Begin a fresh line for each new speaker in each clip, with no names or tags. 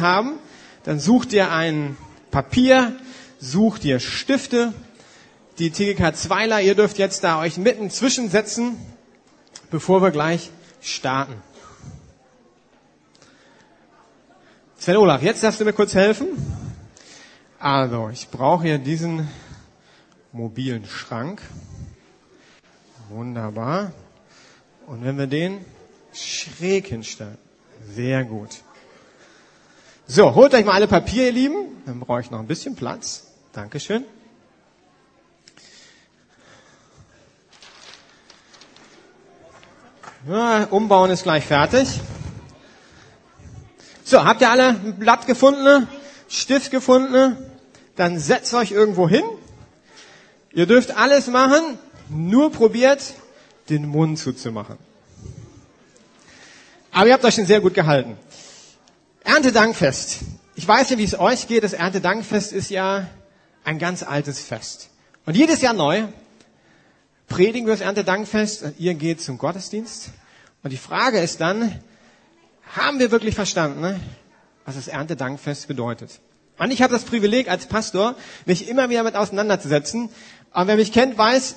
haben, dann sucht ihr ein Papier, sucht ihr Stifte, die TGK Zweiler, ihr dürft jetzt da euch mitten zwischensetzen, bevor wir gleich starten. Sven Olaf, jetzt darfst du mir kurz helfen. Also, ich brauche hier diesen mobilen Schrank. Wunderbar. Und wenn wir den schräg hinstellen. Sehr gut. So, holt euch mal alle Papier, ihr Lieben. Dann brauche ich noch ein bisschen Platz. Dankeschön. Ja, umbauen ist gleich fertig. So, habt ihr alle ein Blatt gefunden, Stift gefunden? Dann setzt euch irgendwo hin. Ihr dürft alles machen, nur probiert, den Mund zuzumachen. Aber ihr habt euch schon sehr gut gehalten. Erntedankfest. Ich weiß ja, wie es euch geht. Das Erntedankfest ist ja ein ganz altes Fest. Und jedes Jahr neu predigen wir das Erntedankfest und ihr geht zum Gottesdienst. Und die Frage ist dann, haben wir wirklich verstanden, was das Erntedankfest bedeutet? Und ich habe das Privileg als Pastor, mich immer wieder mit auseinanderzusetzen. Aber wer mich kennt, weiß,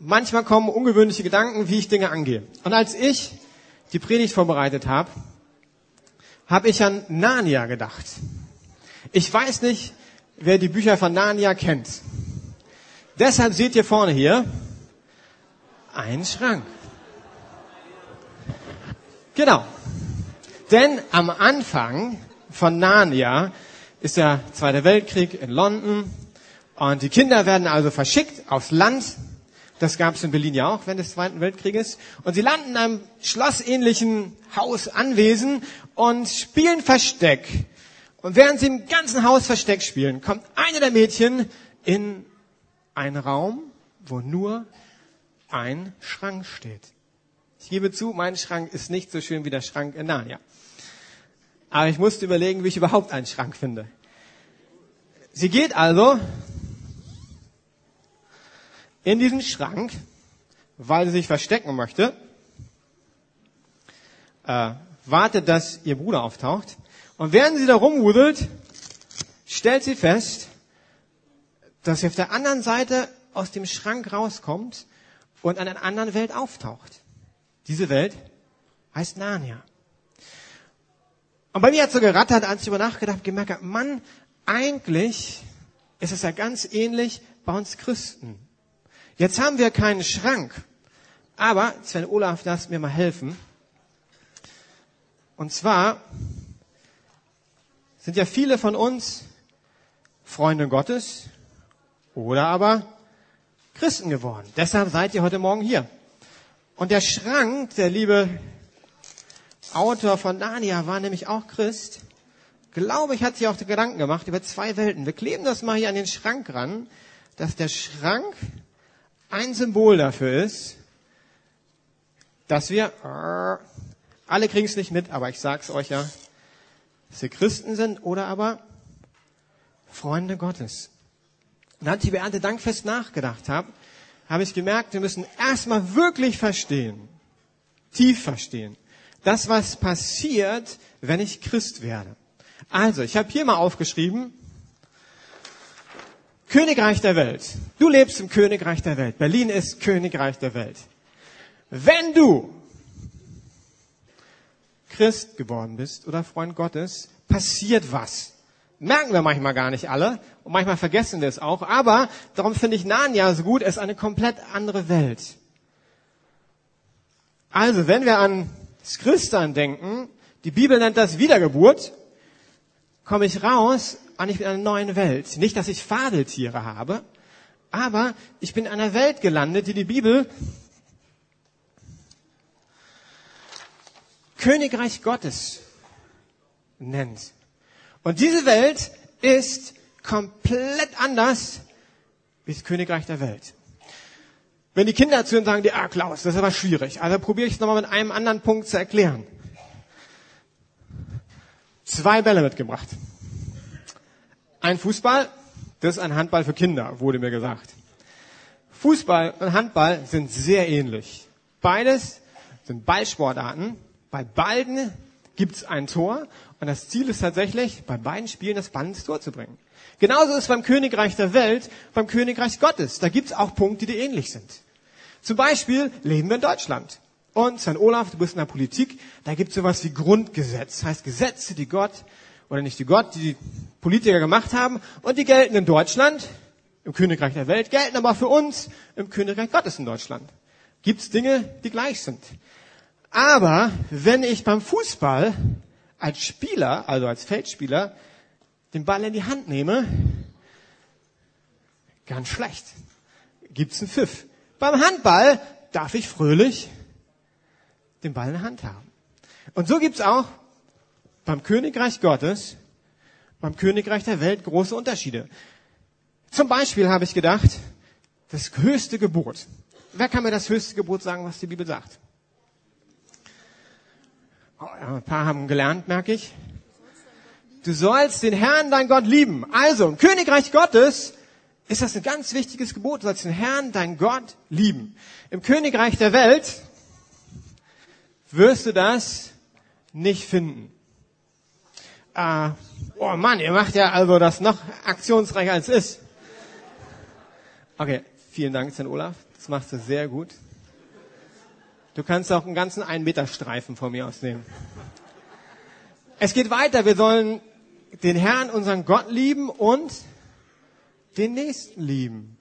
manchmal kommen ungewöhnliche Gedanken, wie ich Dinge angehe. Und als ich die Predigt vorbereitet habe, habe ich an Narnia gedacht. Ich weiß nicht, wer die Bücher von Narnia kennt. Deshalb seht ihr vorne hier einen Schrank. Genau. Denn am Anfang von Narnia ist der Zweite Weltkrieg in London und die Kinder werden also verschickt aufs Land. Das gab es in Berlin ja auch während des Zweiten Weltkrieges. Und sie landen in einem schlossähnlichen Haus, Anwesen und spielen Versteck. Und während sie im ganzen Haus Versteck spielen, kommt eine der Mädchen in einen Raum, wo nur ein Schrank steht. Ich gebe zu, mein Schrank ist nicht so schön wie der Schrank in Narnia. Aber ich musste überlegen, wie ich überhaupt einen Schrank finde. Sie geht also in diesen Schrank, weil sie sich verstecken möchte, äh, wartet, dass ihr Bruder auftaucht. Und während sie da rumwudelt, stellt sie fest, dass sie auf der anderen Seite aus dem Schrank rauskommt und an einer anderen Welt auftaucht. Diese Welt heißt Narnia. Und bei mir hat so gerattert, als ich über nachgedacht gemerkt habe, Mann, eigentlich ist es ja ganz ähnlich bei uns Christen. Jetzt haben wir keinen Schrank. Aber, Sven Olaf, darfst mir mal helfen. Und zwar sind ja viele von uns Freunde Gottes oder aber Christen geworden. Deshalb seid ihr heute Morgen hier. Und der Schrank, der liebe Autor von Dania war nämlich auch Christ. Glaube ich, hat sich auch Gedanken gemacht über zwei Welten. Wir kleben das mal hier an den Schrank ran, dass der Schrank ein Symbol dafür ist, dass wir, alle kriegen es nicht mit, aber ich sag's euch ja, dass wir Christen sind oder aber Freunde Gottes. Und als ich über Erntedankfest nachgedacht habe, habe ich gemerkt, wir müssen erstmal wirklich verstehen, tief verstehen, das, was passiert, wenn ich Christ werde. Also, ich habe hier mal aufgeschrieben, Königreich der Welt. Du lebst im Königreich der Welt. Berlin ist Königreich der Welt. Wenn du Christ geworden bist oder Freund Gottes, passiert was. Merken wir manchmal gar nicht alle und manchmal vergessen wir es auch, aber darum finde ich Narnia so gut, es ist eine komplett andere Welt. Also, wenn wir an das Christsein denken, die Bibel nennt das Wiedergeburt, komme ich raus und ich bin in einer neuen Welt. Nicht, dass ich Fadeltiere habe, aber ich bin in einer Welt gelandet, die die Bibel Königreich Gottes nennt. Und diese Welt ist komplett anders wie das Königreich der Welt. Wenn die Kinder zu uns sagen, ah Klaus, das ist aber schwierig. Also probiere ich es nochmal mit einem anderen Punkt zu erklären. Zwei Bälle mitgebracht. Ein Fußball, das ist ein Handball für Kinder, wurde mir gesagt. Fußball und Handball sind sehr ähnlich. Beides sind Ballsportarten. Bei beiden gibt's ein Tor und das Ziel ist tatsächlich, bei beiden Spielen das Ball ins Tor zu bringen. Genauso ist es beim Königreich der Welt, beim Königreich Gottes. Da gibt's auch Punkte, die ähnlich sind. Zum Beispiel leben wir in Deutschland. Und Sven Olaf, du bist in der Politik, da gibt's sowas wie Grundgesetz. Das heißt Gesetze, die Gott, oder nicht die Gott, die die Politiker gemacht haben, und die gelten in Deutschland, im Königreich der Welt, gelten aber für uns im Königreich Gottes in Deutschland. Gibt's Dinge, die gleich sind. Aber wenn ich beim Fußball als Spieler, also als Feldspieler, den Ball in die Hand nehme, ganz schlecht. Gibt's einen Pfiff. Beim Handball darf ich fröhlich den Ball in der Hand haben. Und so gibt's auch beim Königreich Gottes, beim Königreich der Welt große Unterschiede. Zum Beispiel habe ich gedacht, das höchste Gebot. Wer kann mir das höchste Gebot sagen, was die Bibel sagt? Oh, ja, ein paar haben gelernt, merke ich. Du sollst den Herrn, dein Gott, lieben. Also, im Königreich Gottes ist das ein ganz wichtiges Gebot. Du sollst den Herrn, dein Gott, lieben. Im Königreich der Welt wirst du das nicht finden. Äh, oh Mann, ihr macht ja also das noch aktionsreicher als ist. Okay, vielen Dank, Sven Olaf. Das machst du sehr gut. Du kannst auch einen ganzen einen Meter Streifen von mir aus nehmen. Es geht weiter. Wir sollen den Herrn, unseren Gott lieben und den Nächsten lieben.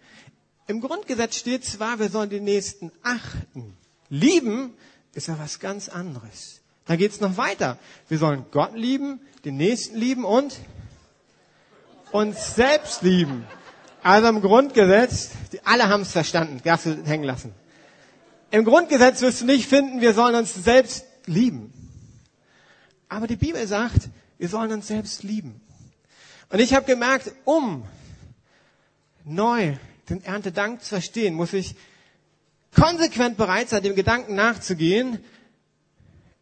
Im Grundgesetz steht zwar, wir sollen den Nächsten achten. Lieben ist ja was ganz anderes. Da geht's noch weiter. Wir sollen Gott lieben, den Nächsten lieben und uns selbst lieben. Also im Grundgesetz, die alle haben es verstanden, darfst du hängen lassen. Im Grundgesetz wirst du nicht finden, wir sollen uns selbst lieben. Aber die Bibel sagt, wir sollen uns selbst lieben. Und ich habe gemerkt, um neu den Erntedank zu verstehen, muss ich konsequent bereit sein, dem Gedanken nachzugehen,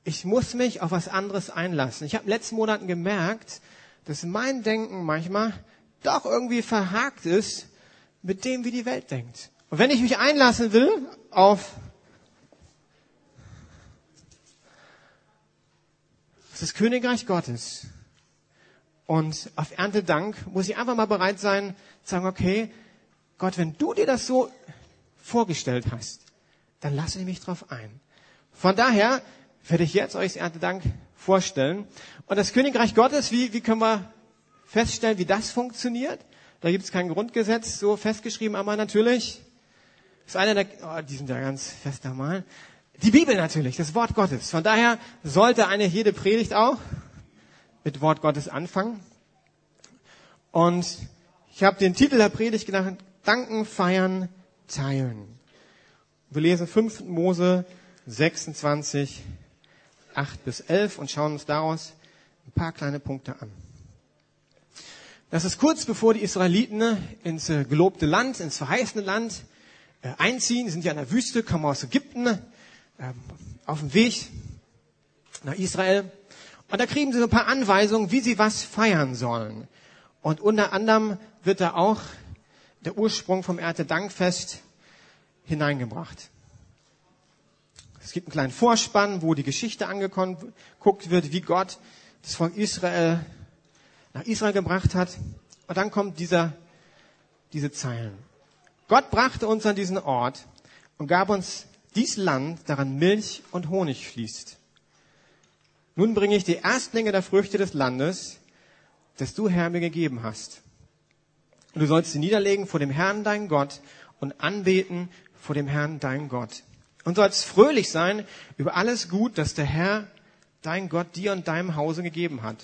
ich muss mich auf was anderes einlassen. Ich habe in den letzten Monaten gemerkt, dass mein Denken manchmal doch irgendwie verhakt ist mit dem, wie die Welt denkt. Und wenn ich mich einlassen will auf das Königreich Gottes und auf Erntedank muss ich einfach mal bereit sein, zu sagen, okay, Gott, wenn du dir das so vorgestellt hast, dann lasse ich mich drauf ein. Von daher werde ich jetzt euch das Erntedank vorstellen. Und das Königreich Gottes, wie, wie können wir feststellen, wie das funktioniert. Da gibt es kein Grundgesetz so festgeschrieben, aber natürlich ist einer der, oh, die sind ja ganz fest normal. Die Bibel natürlich, das Wort Gottes. Von daher sollte eine jede Predigt auch mit Wort Gottes anfangen. Und ich habe den Titel der Predigt genannt, Danken, Feiern, Teilen. Wir lesen 5. Mose 26, 8 bis 11 und schauen uns daraus ein paar kleine Punkte an. Das ist kurz bevor die Israeliten ins äh, gelobte Land, ins verheißene Land äh, einziehen. Die sind ja in der Wüste, kommen aus Ägypten, äh, auf dem Weg nach Israel. Und da kriegen sie so ein paar Anweisungen, wie sie was feiern sollen. Und unter anderem wird da auch der Ursprung vom Erntedankfest hineingebracht. Es gibt einen kleinen Vorspann, wo die Geschichte angeguckt wird, wie Gott das Volk Israel nach Israel gebracht hat. Und dann kommt dieser, diese Zeilen. Gott brachte uns an diesen Ort und gab uns dies Land, daran Milch und Honig fließt. Nun bringe ich die Erstlinge der Früchte des Landes, das du Herr mir gegeben hast. Und du sollst sie niederlegen vor dem Herrn, dein Gott, und anbeten vor dem Herrn, dein Gott. Und sollst fröhlich sein über alles Gut, das der Herr, dein Gott, dir und deinem Hause gegeben hat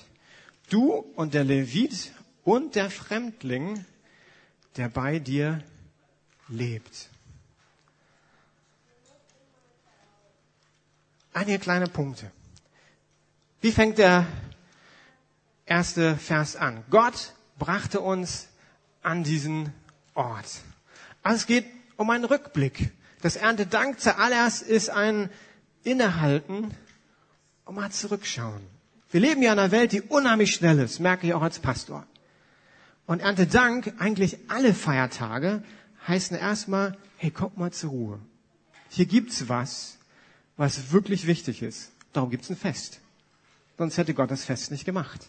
du und der Levit und der Fremdling, der bei dir lebt. Einige kleine Punkte. Wie fängt der erste Vers an? Gott brachte uns an diesen Ort. Also es geht um einen Rückblick. Das Erntedank zuallererst ist ein Innehalten und mal zurückschauen. Wir leben ja in einer Welt, die unheimlich schnell ist, merke ich auch als Pastor. Und Erntedank, eigentlich alle Feiertage, heißen erstmal, hey, kommt mal zur Ruhe. Hier gibt's was, was wirklich wichtig ist. Darum gibt's ein Fest. sonst hätte Gott das Fest nicht gemacht.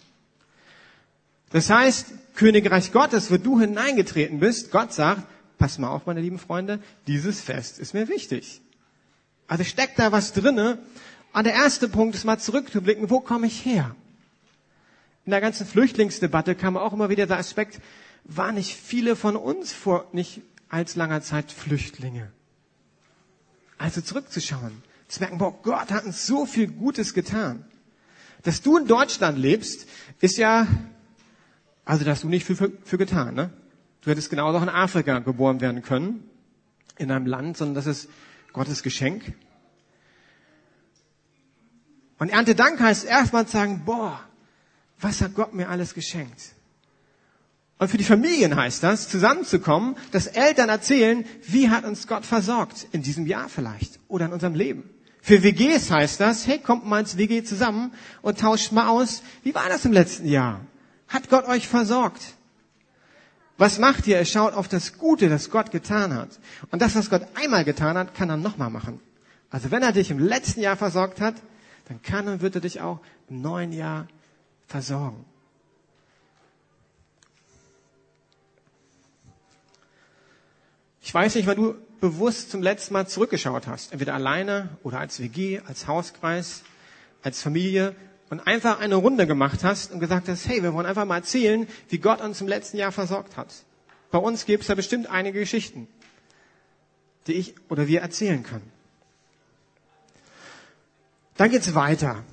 Das heißt, Königreich Gottes, wo du hineingetreten bist, Gott sagt, pass mal auf, meine lieben Freunde, dieses Fest ist mir wichtig. Also steckt da was drinne. Und der erste Punkt ist mal zurückzublicken, wo komme ich her? In der ganzen Flüchtlingsdebatte kam auch immer wieder der Aspekt, waren nicht viele von uns vor nicht als langer Zeit Flüchtlinge? Also zurückzuschauen, zu merken, boah, Gott hat uns so viel Gutes getan. Dass du in Deutschland lebst, ist ja, also da hast du nicht viel für, für getan, ne? Du hättest genauso auch in Afrika geboren werden können, in einem Land, sondern das ist Gottes Geschenk. Und Erntedank heißt erstmal sagen, boah, was hat Gott mir alles geschenkt? Und für die Familien heißt das, zusammenzukommen, dass Eltern erzählen, wie hat uns Gott versorgt in diesem Jahr vielleicht oder in unserem Leben. Für WGs heißt das, hey, kommt mal ins WG zusammen und tauscht mal aus, wie war das im letzten Jahr? Hat Gott euch versorgt? Was macht ihr? Er schaut auf das Gute, das Gott getan hat. Und das, was Gott einmal getan hat, kann er nochmal machen. Also wenn er dich im letzten Jahr versorgt hat, dann kann und wird er dich auch im neuen Jahr versorgen. Ich weiß nicht, wann du bewusst zum letzten Mal zurückgeschaut hast. Entweder alleine oder als WG, als Hauskreis, als Familie und einfach eine Runde gemacht hast und gesagt hast, hey, wir wollen einfach mal erzählen, wie Gott uns im letzten Jahr versorgt hat. Bei uns gibt es da bestimmt einige Geschichten, die ich oder wir erzählen können. Dann geht's weiter.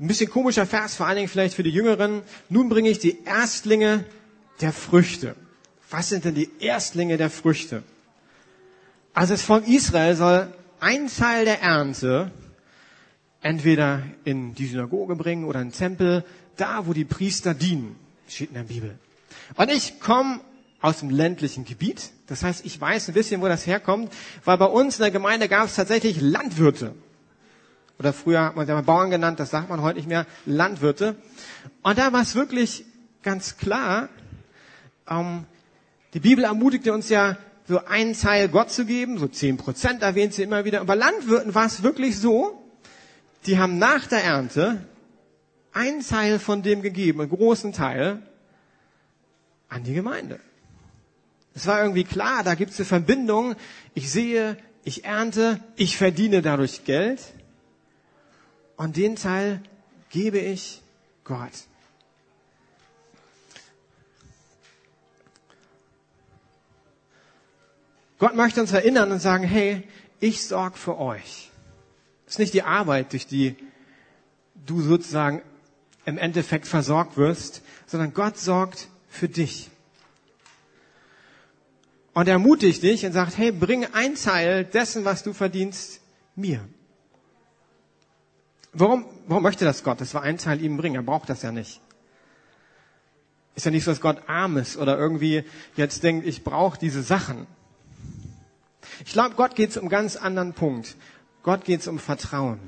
Ein bisschen komischer Vers, vor allen Dingen vielleicht für die Jüngeren. Nun bringe ich die Erstlinge der Früchte. Was sind denn die Erstlinge der Früchte? Also das Volk Israel soll ein Teil der Ernte entweder in die Synagoge bringen oder in den Tempel, da wo die Priester dienen, steht in der Bibel. Und ich komme aus dem ländlichen Gebiet. Das heißt, ich weiß ein bisschen, wo das herkommt, weil bei uns in der Gemeinde gab es tatsächlich Landwirte. Oder früher hat man sie mal Bauern genannt, das sagt man heute nicht mehr, Landwirte. Und da war es wirklich ganz klar, ähm, die Bibel ermutigte uns ja, so einen Teil Gott zu geben, so zehn Prozent erwähnt sie immer wieder. Und bei Landwirten war es wirklich so, die haben nach der Ernte einen Teil von dem gegeben, einen großen Teil, an die Gemeinde. Es war irgendwie klar, da gibt es eine Verbindung. Ich sehe, ich ernte, ich verdiene dadurch Geld und den Teil gebe ich Gott. Gott möchte uns erinnern und sagen, hey, ich sorge für euch. Das ist nicht die Arbeit, durch die du sozusagen im Endeffekt versorgt wirst, sondern Gott sorgt für dich. Und er ermutigt dich und sagt, hey, bring ein Teil dessen, was du verdienst, mir. Warum, warum möchte das Gott? Das war ein Teil ihm bringen. Er braucht das ja nicht. Ist ja nicht so, dass Gott arm ist oder irgendwie jetzt denkt, ich brauche diese Sachen. Ich glaube, Gott geht es um einen ganz anderen Punkt. Gott geht es um Vertrauen.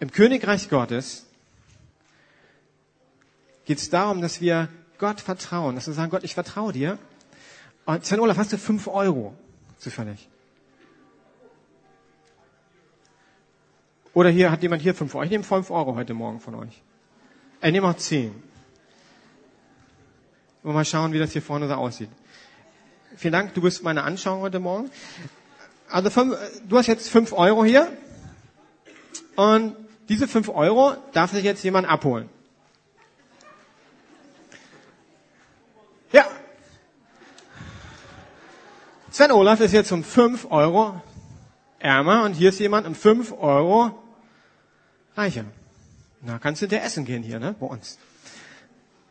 Im Königreich Gottes geht es darum, dass wir Gott vertrauen, dass wir sagen, Gott, ich vertraue dir. Und Sven Olaf, hast du fünf Euro zufällig? Oder hier hat jemand hier fünf Euro. Ich nehme fünf Euro heute Morgen von euch. Ich nehme auch zehn. Und mal schauen, wie das hier vorne so aussieht. Vielen Dank, du bist meine Anschauung heute Morgen. Also fünf, du hast jetzt fünf Euro hier. Und diese fünf Euro darf sich jetzt jemand abholen. Ja. Sven Olaf ist jetzt um fünf Euro ärmer und hier ist jemand um fünf Euro reicher. Na, kannst du dir essen gehen hier, ne, bei uns.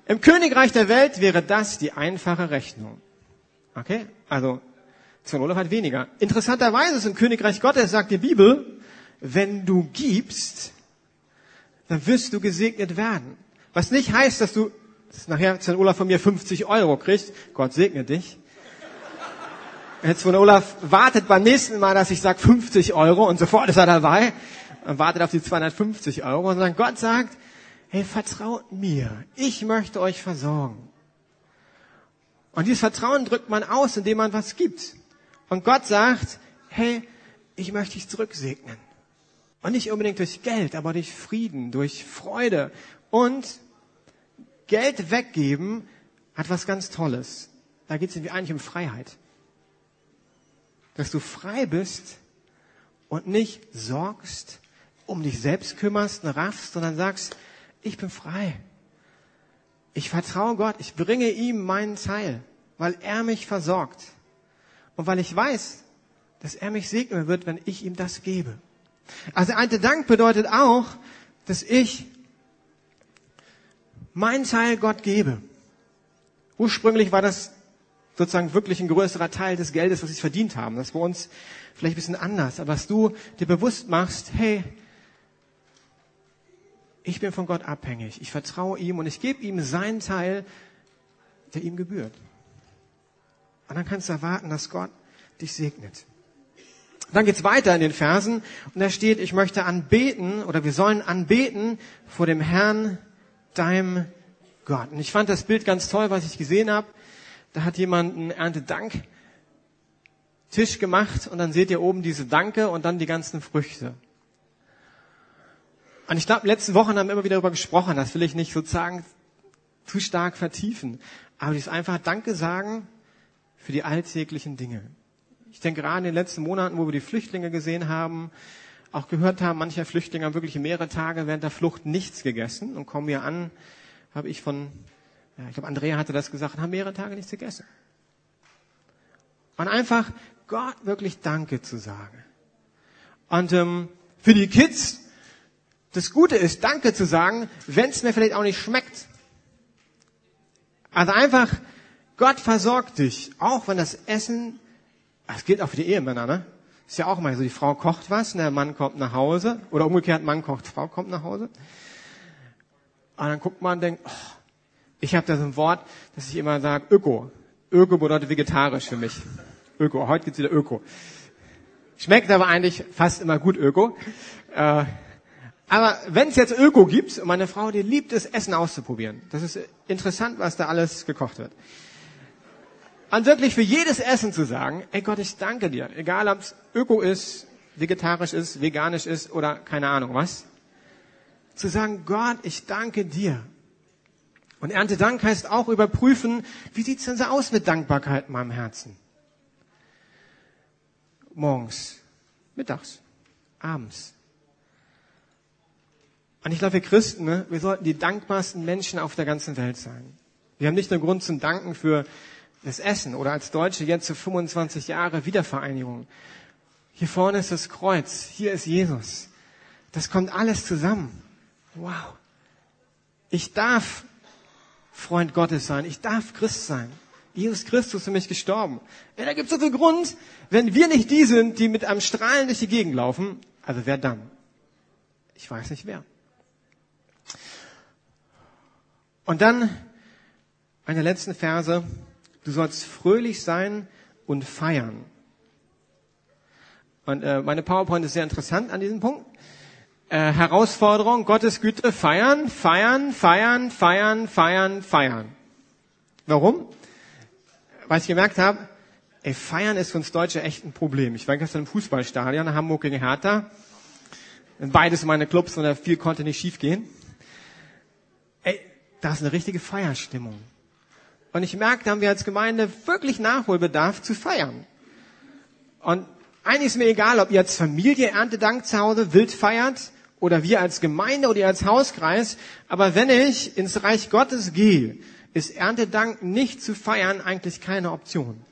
Im Königreich der Welt wäre das die einfache Rechnung. Okay? Also, Sven Olaf hat weniger. Interessanterweise ist im Königreich Gottes, sagt die Bibel, wenn du gibst, dann wirst du gesegnet werden. Was nicht heißt, dass du dass nachher Sven Olaf von mir 50 Euro kriegt. Gott segne dich. Jetzt Sven Olaf wartet beim nächsten Mal, dass ich sage 50 Euro und sofort ist er dabei und wartet auf die 250 Euro und dann Gott sagt, hey, vertraut mir. Ich möchte euch versorgen. Und dieses Vertrauen drückt man aus, indem man was gibt. Und Gott sagt, hey, ich möchte dich zurücksegnen. Und nicht unbedingt durch Geld, aber durch Frieden, durch Freude. Und Geld weggeben hat was ganz Tolles. Da geht es eigentlich um Freiheit. Dass du frei bist und nicht sorgst, um dich selbst kümmerst, raffst, sondern sagst, ich bin frei. Ich vertraue Gott, ich bringe ihm meinen Teil, weil er mich versorgt. Und weil ich weiß, dass er mich segnen wird, wenn ich ihm das gebe. Also alte Dank bedeutet auch, dass ich meinen Teil Gott gebe. Ursprünglich war das sozusagen wirklich ein größerer Teil des Geldes, was sie verdient haben. Das war uns vielleicht ein bisschen anders. Aber dass du dir bewusst machst, hey, ich bin von Gott abhängig. Ich vertraue ihm und ich gebe ihm seinen Teil, der ihm gebührt. Und dann kannst du erwarten, dass Gott dich segnet. Dann geht's weiter in den Versen und da steht, ich möchte anbeten oder wir sollen anbeten vor dem Herrn, deinem Gott. Und ich fand das Bild ganz toll, was ich gesehen habe. Da hat jemand einen Erntedank Tisch gemacht und dann seht ihr oben diese Danke und dann die ganzen Früchte. Und ich glaube, letzten Wochen haben wir immer wieder darüber gesprochen, das will ich nicht sozusagen zu stark vertiefen. Aber ist einfach Danke sagen für die alltäglichen Dinge. Ich denke gerade in den letzten Monaten, wo wir die Flüchtlinge gesehen haben, auch gehört haben, mancher Flüchtlinge haben wirklich mehrere Tage während der Flucht nichts gegessen und kommen hier an, habe ich von, ja, ich glaube, Andrea hatte das gesagt, haben mehrere Tage nichts gegessen. Und einfach Gott wirklich Danke zu sagen. Und ähm, für die Kids, das Gute ist, Danke zu sagen, wenn es mir vielleicht auch nicht schmeckt. Also einfach, Gott versorgt dich, auch wenn das Essen das gilt auch für die Ehemänner, ne? Ist ja auch mal so, die Frau kocht was, der Mann kommt nach Hause. Oder umgekehrt, Mann kocht, Frau kommt nach Hause. Und dann guckt man und denkt, oh, ich habe da so ein Wort, das ich immer sage, Öko. Öko bedeutet vegetarisch für mich. Öko, heute gibt's wieder Öko. Schmeckt aber eigentlich fast immer gut Öko. Äh, aber wenn es jetzt Öko gibt, und meine Frau, die liebt es, Essen auszuprobieren. Das ist interessant, was da alles gekocht wird an wirklich für jedes Essen zu sagen, ey Gott, ich danke dir, egal ob es öko ist, vegetarisch ist, veganisch ist oder keine Ahnung was, zu sagen, Gott, ich danke dir. Und Erntedank heißt auch überprüfen, wie sieht's denn so aus mit Dankbarkeit in meinem Herzen? Morgens, mittags, abends. Und ich glaube, wir Christen, ne, wir sollten die dankbarsten Menschen auf der ganzen Welt sein. Wir haben nicht nur Grund zum Danken für das Essen oder als Deutsche jetzt zu 25 Jahre Wiedervereinigung. Hier vorne ist das Kreuz, hier ist Jesus. Das kommt alles zusammen. Wow. Ich darf Freund Gottes sein, ich darf Christ sein. Jesus Christus für mich gestorben. Ja, da gibt es so viel Grund, wenn wir nicht die sind, die mit einem Strahlen durch die Gegend laufen, also wer dann? Ich weiß nicht wer. Und dann eine letzten Verse, Du sollst fröhlich sein und feiern. Und äh, meine PowerPoint ist sehr interessant an diesem Punkt. Äh, Herausforderung, Gottes Güte, feiern, feiern, feiern, feiern, feiern, feiern. Warum? Weil ich gemerkt habe, ey, feiern ist für uns Deutsche echt ein Problem. Ich war gestern im Fußballstadion, Hamburg gegen Hertha. Beides meine Clubs und viel konnte nicht schiefgehen. Ey, da ist eine richtige Feierstimmung. Und ich merke, da haben wir als Gemeinde wirklich Nachholbedarf zu feiern. Und eigentlich ist mir egal, ob ihr als Familie Erntedank zu Hause wild feiert oder wir als Gemeinde oder ihr als Hauskreis. Aber wenn ich ins Reich Gottes gehe, ist Erntedank nicht zu feiern eigentlich keine Option.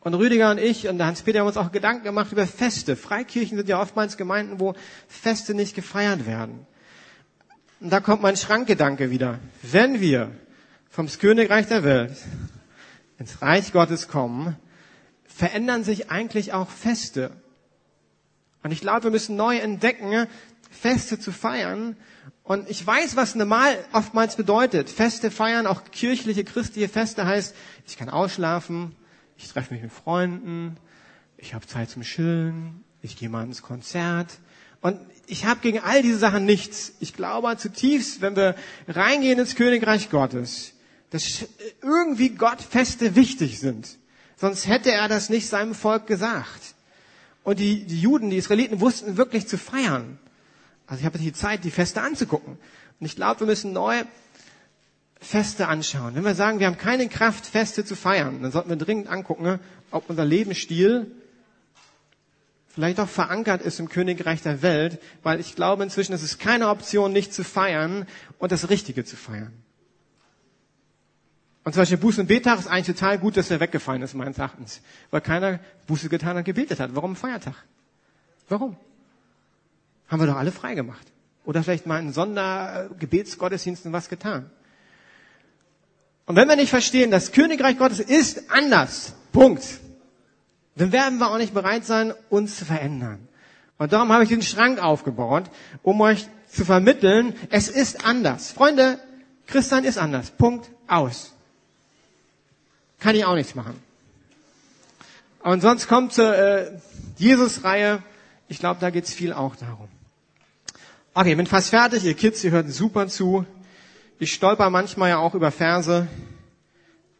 Und Rüdiger und ich und Hans-Peter haben uns auch Gedanken gemacht über Feste. Freikirchen sind ja oftmals Gemeinden, wo Feste nicht gefeiert werden. Und da kommt mein Schrankgedanke wieder. Wenn wir vom Königreich der Welt ins Reich Gottes kommen, verändern sich eigentlich auch Feste. Und ich glaube, wir müssen neu entdecken, Feste zu feiern. Und ich weiß, was normal oftmals bedeutet. Feste feiern, auch kirchliche, christliche Feste heißt, ich kann ausschlafen, ich treffe mich mit Freunden, ich habe Zeit zum Chillen, ich gehe mal ins Konzert. Und ich habe gegen all diese Sachen nichts. Ich glaube zutiefst, wenn wir reingehen ins Königreich Gottes, dass irgendwie Gott Feste wichtig sind. Sonst hätte er das nicht seinem Volk gesagt. Und die, die Juden, die Israeliten wussten wirklich zu feiern. Also ich habe die Zeit, die Feste anzugucken. Und ich glaube, wir müssen neue Feste anschauen. Wenn wir sagen, wir haben keine Kraft, Feste zu feiern, dann sollten wir dringend angucken, ob unser Lebensstil vielleicht auch verankert ist im Königreich der Welt, weil ich glaube inzwischen, es ist keine Option, nicht zu feiern und das Richtige zu feiern. Und zum Beispiel Buße- und Bettag ist eigentlich total gut, dass er weggefallen ist, meines Erachtens. Weil keiner Buße getan und gebetet hat. Warum Feiertag? Warum? Haben wir doch alle frei gemacht. Oder vielleicht mal in Sondergebetsgottesdiensten was getan. Und wenn wir nicht verstehen, das Königreich Gottes ist anders, Punkt, dann werden wir auch nicht bereit sein, uns zu verändern. Und darum habe ich den Schrank aufgebaut, um euch zu vermitteln, es ist anders. Freunde, Christian ist anders. Punkt aus. Kann ich auch nichts machen. Und sonst kommt zur äh, Jesus-Reihe. Ich glaube, da geht's viel auch darum. Okay, bin fast fertig. Ihr Kids, ihr hört super zu. Ich stolper manchmal ja auch über Verse.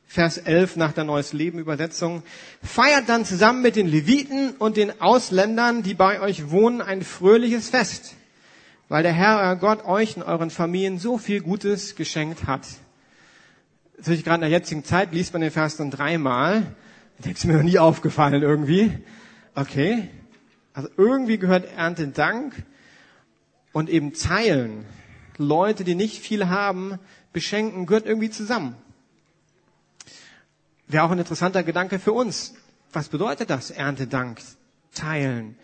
Vers 11 nach der Neues Leben Übersetzung. Feiert dann zusammen mit den Leviten und den Ausländern, die bei euch wohnen, ein fröhliches Fest, weil der Herr, euer Gott, euch und euren Familien so viel Gutes geschenkt hat natürlich gerade in der jetzigen Zeit liest man den Vers dann dreimal. Das ist mir noch nie aufgefallen irgendwie. Okay. Also irgendwie gehört Erntedank und eben teilen. Leute, die nicht viel haben, beschenken, gehört irgendwie zusammen. Wäre auch ein interessanter Gedanke für uns. Was bedeutet das? Erntedank, teilen,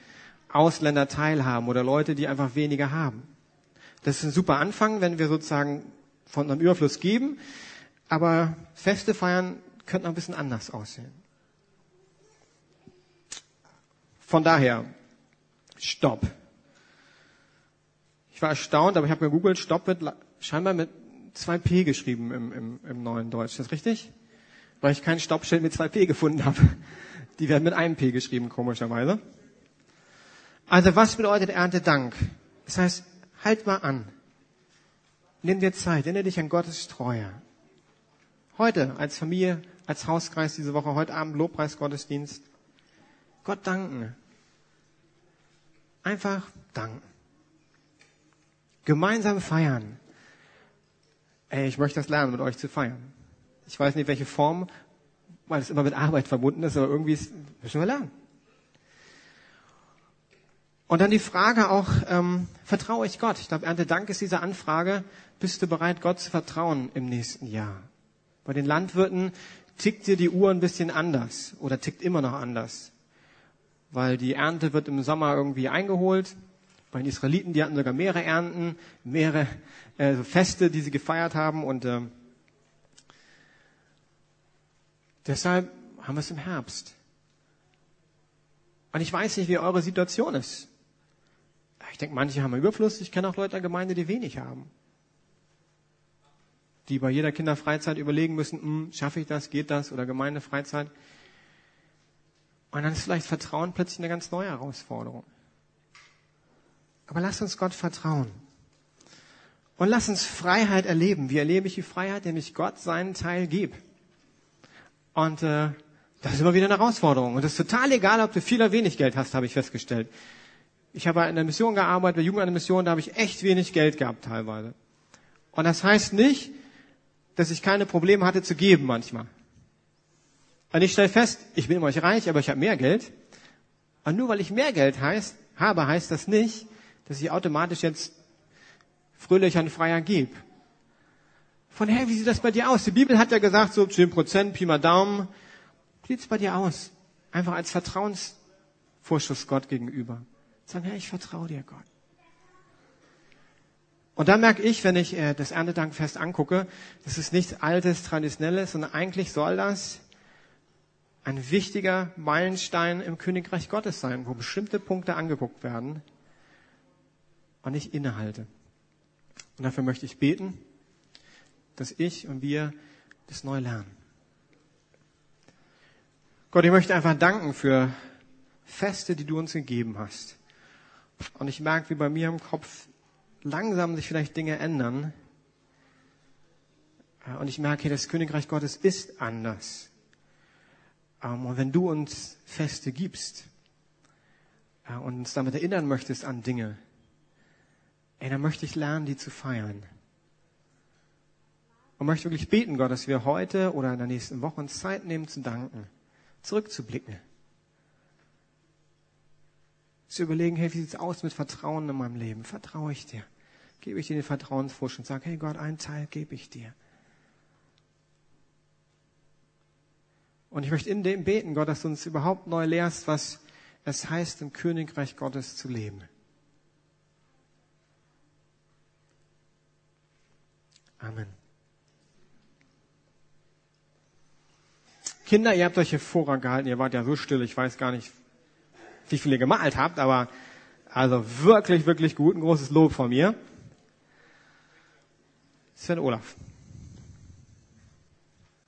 Ausländer teilhaben oder Leute, die einfach weniger haben. Das ist ein super Anfang, wenn wir sozusagen von einem Überfluss geben. Aber Feste feiern könnte noch ein bisschen anders aussehen. Von daher, Stopp. Ich war erstaunt, aber ich habe gegoogelt, Stopp wird scheinbar mit 2P geschrieben im, im, im neuen Deutsch. Ist das richtig? Weil ich kein Stoppschild mit 2P gefunden habe. Die werden mit einem P geschrieben, komischerweise. Also was bedeutet Erntedank? Das heißt, halt mal an. Nimm dir Zeit, erinnere dich an Gottes Treue. Heute als Familie, als Hauskreis diese Woche, heute Abend Lobpreisgottesdienst. Gott danken. Einfach danken. Gemeinsam feiern. Ey, ich möchte das lernen, mit euch zu feiern. Ich weiß nicht, welche Form, weil es immer mit Arbeit verbunden ist, aber irgendwie ist, müssen wir lernen. Und dann die Frage auch, ähm, vertraue ich Gott? Ich glaube, Ernte Dank ist diese Anfrage, bist du bereit, Gott zu vertrauen im nächsten Jahr? Bei den Landwirten tickt dir die Uhr ein bisschen anders oder tickt immer noch anders. Weil die Ernte wird im Sommer irgendwie eingeholt. Bei den Israeliten, die hatten sogar mehrere Ernten, mehrere äh, Feste, die sie gefeiert haben und äh, deshalb haben wir es im Herbst. Und ich weiß nicht, wie eure Situation ist. Ich denke, manche haben Überfluss. Ich kenne auch Leute in der Gemeinde, die wenig haben die bei jeder Kinderfreizeit überlegen müssen, hm, schaffe ich das, geht das oder Gemeindefreizeit. Und dann ist vielleicht Vertrauen plötzlich eine ganz neue Herausforderung. Aber lass uns Gott vertrauen. Und lass uns Freiheit erleben. Wie erlebe ich die Freiheit? Indem ich Gott seinen Teil gebe. Und äh, das ist immer wieder eine Herausforderung. Und es ist total egal, ob du viel oder wenig Geld hast, habe ich festgestellt. Ich habe in der Mission gearbeitet, bei Jugend an der Mission, da habe ich echt wenig Geld gehabt teilweise. Und das heißt nicht, dass ich keine Probleme hatte zu geben manchmal. Und ich stelle fest, ich bin immer euch reich, aber ich habe mehr Geld. Und nur weil ich mehr Geld heißt, habe, heißt das nicht, dass ich automatisch jetzt fröhlich an Freier gebe. Von her, wie sieht das bei dir aus? Die Bibel hat ja gesagt, so 10 Prozent, Pi mal Daumen. Wie sieht es bei dir aus? Einfach als Vertrauensvorschuss Gott gegenüber. Sagen, hey, ich vertraue dir, Gott. Und da merke ich, wenn ich äh, das Erntedankfest angucke, das ist nichts Altes, Traditionelles, sondern eigentlich soll das ein wichtiger Meilenstein im Königreich Gottes sein, wo bestimmte Punkte angeguckt werden und ich innehalte. Und dafür möchte ich beten, dass ich und wir das neu lernen. Gott, ich möchte einfach danken für Feste, die du uns gegeben hast. Und ich merke, wie bei mir im Kopf langsam sich vielleicht Dinge ändern. Äh, und ich merke, das Königreich Gottes ist anders. Ähm, und wenn du uns Feste gibst, äh, und uns damit erinnern möchtest an Dinge, ey, dann möchte ich lernen, die zu feiern. Und möchte wirklich beten, Gott, dass wir heute oder in der nächsten Woche uns Zeit nehmen zu danken, zurückzublicken. Zu überlegen, hey, wie sieht's aus mit Vertrauen in meinem Leben? Vertraue ich dir? Gebe ich dir den Vertrauensfursch und sage, hey Gott, einen Teil gebe ich dir. Und ich möchte in dem beten, Gott, dass du uns überhaupt neu lehrst, was es heißt, im Königreich Gottes zu leben. Amen. Kinder, ihr habt euch hier Vorrang gehalten, ihr wart ja so still, ich weiß gar nicht, wie viel ihr gemalt habt, aber also wirklich, wirklich gut, ein großes Lob von mir. Sven Olaf.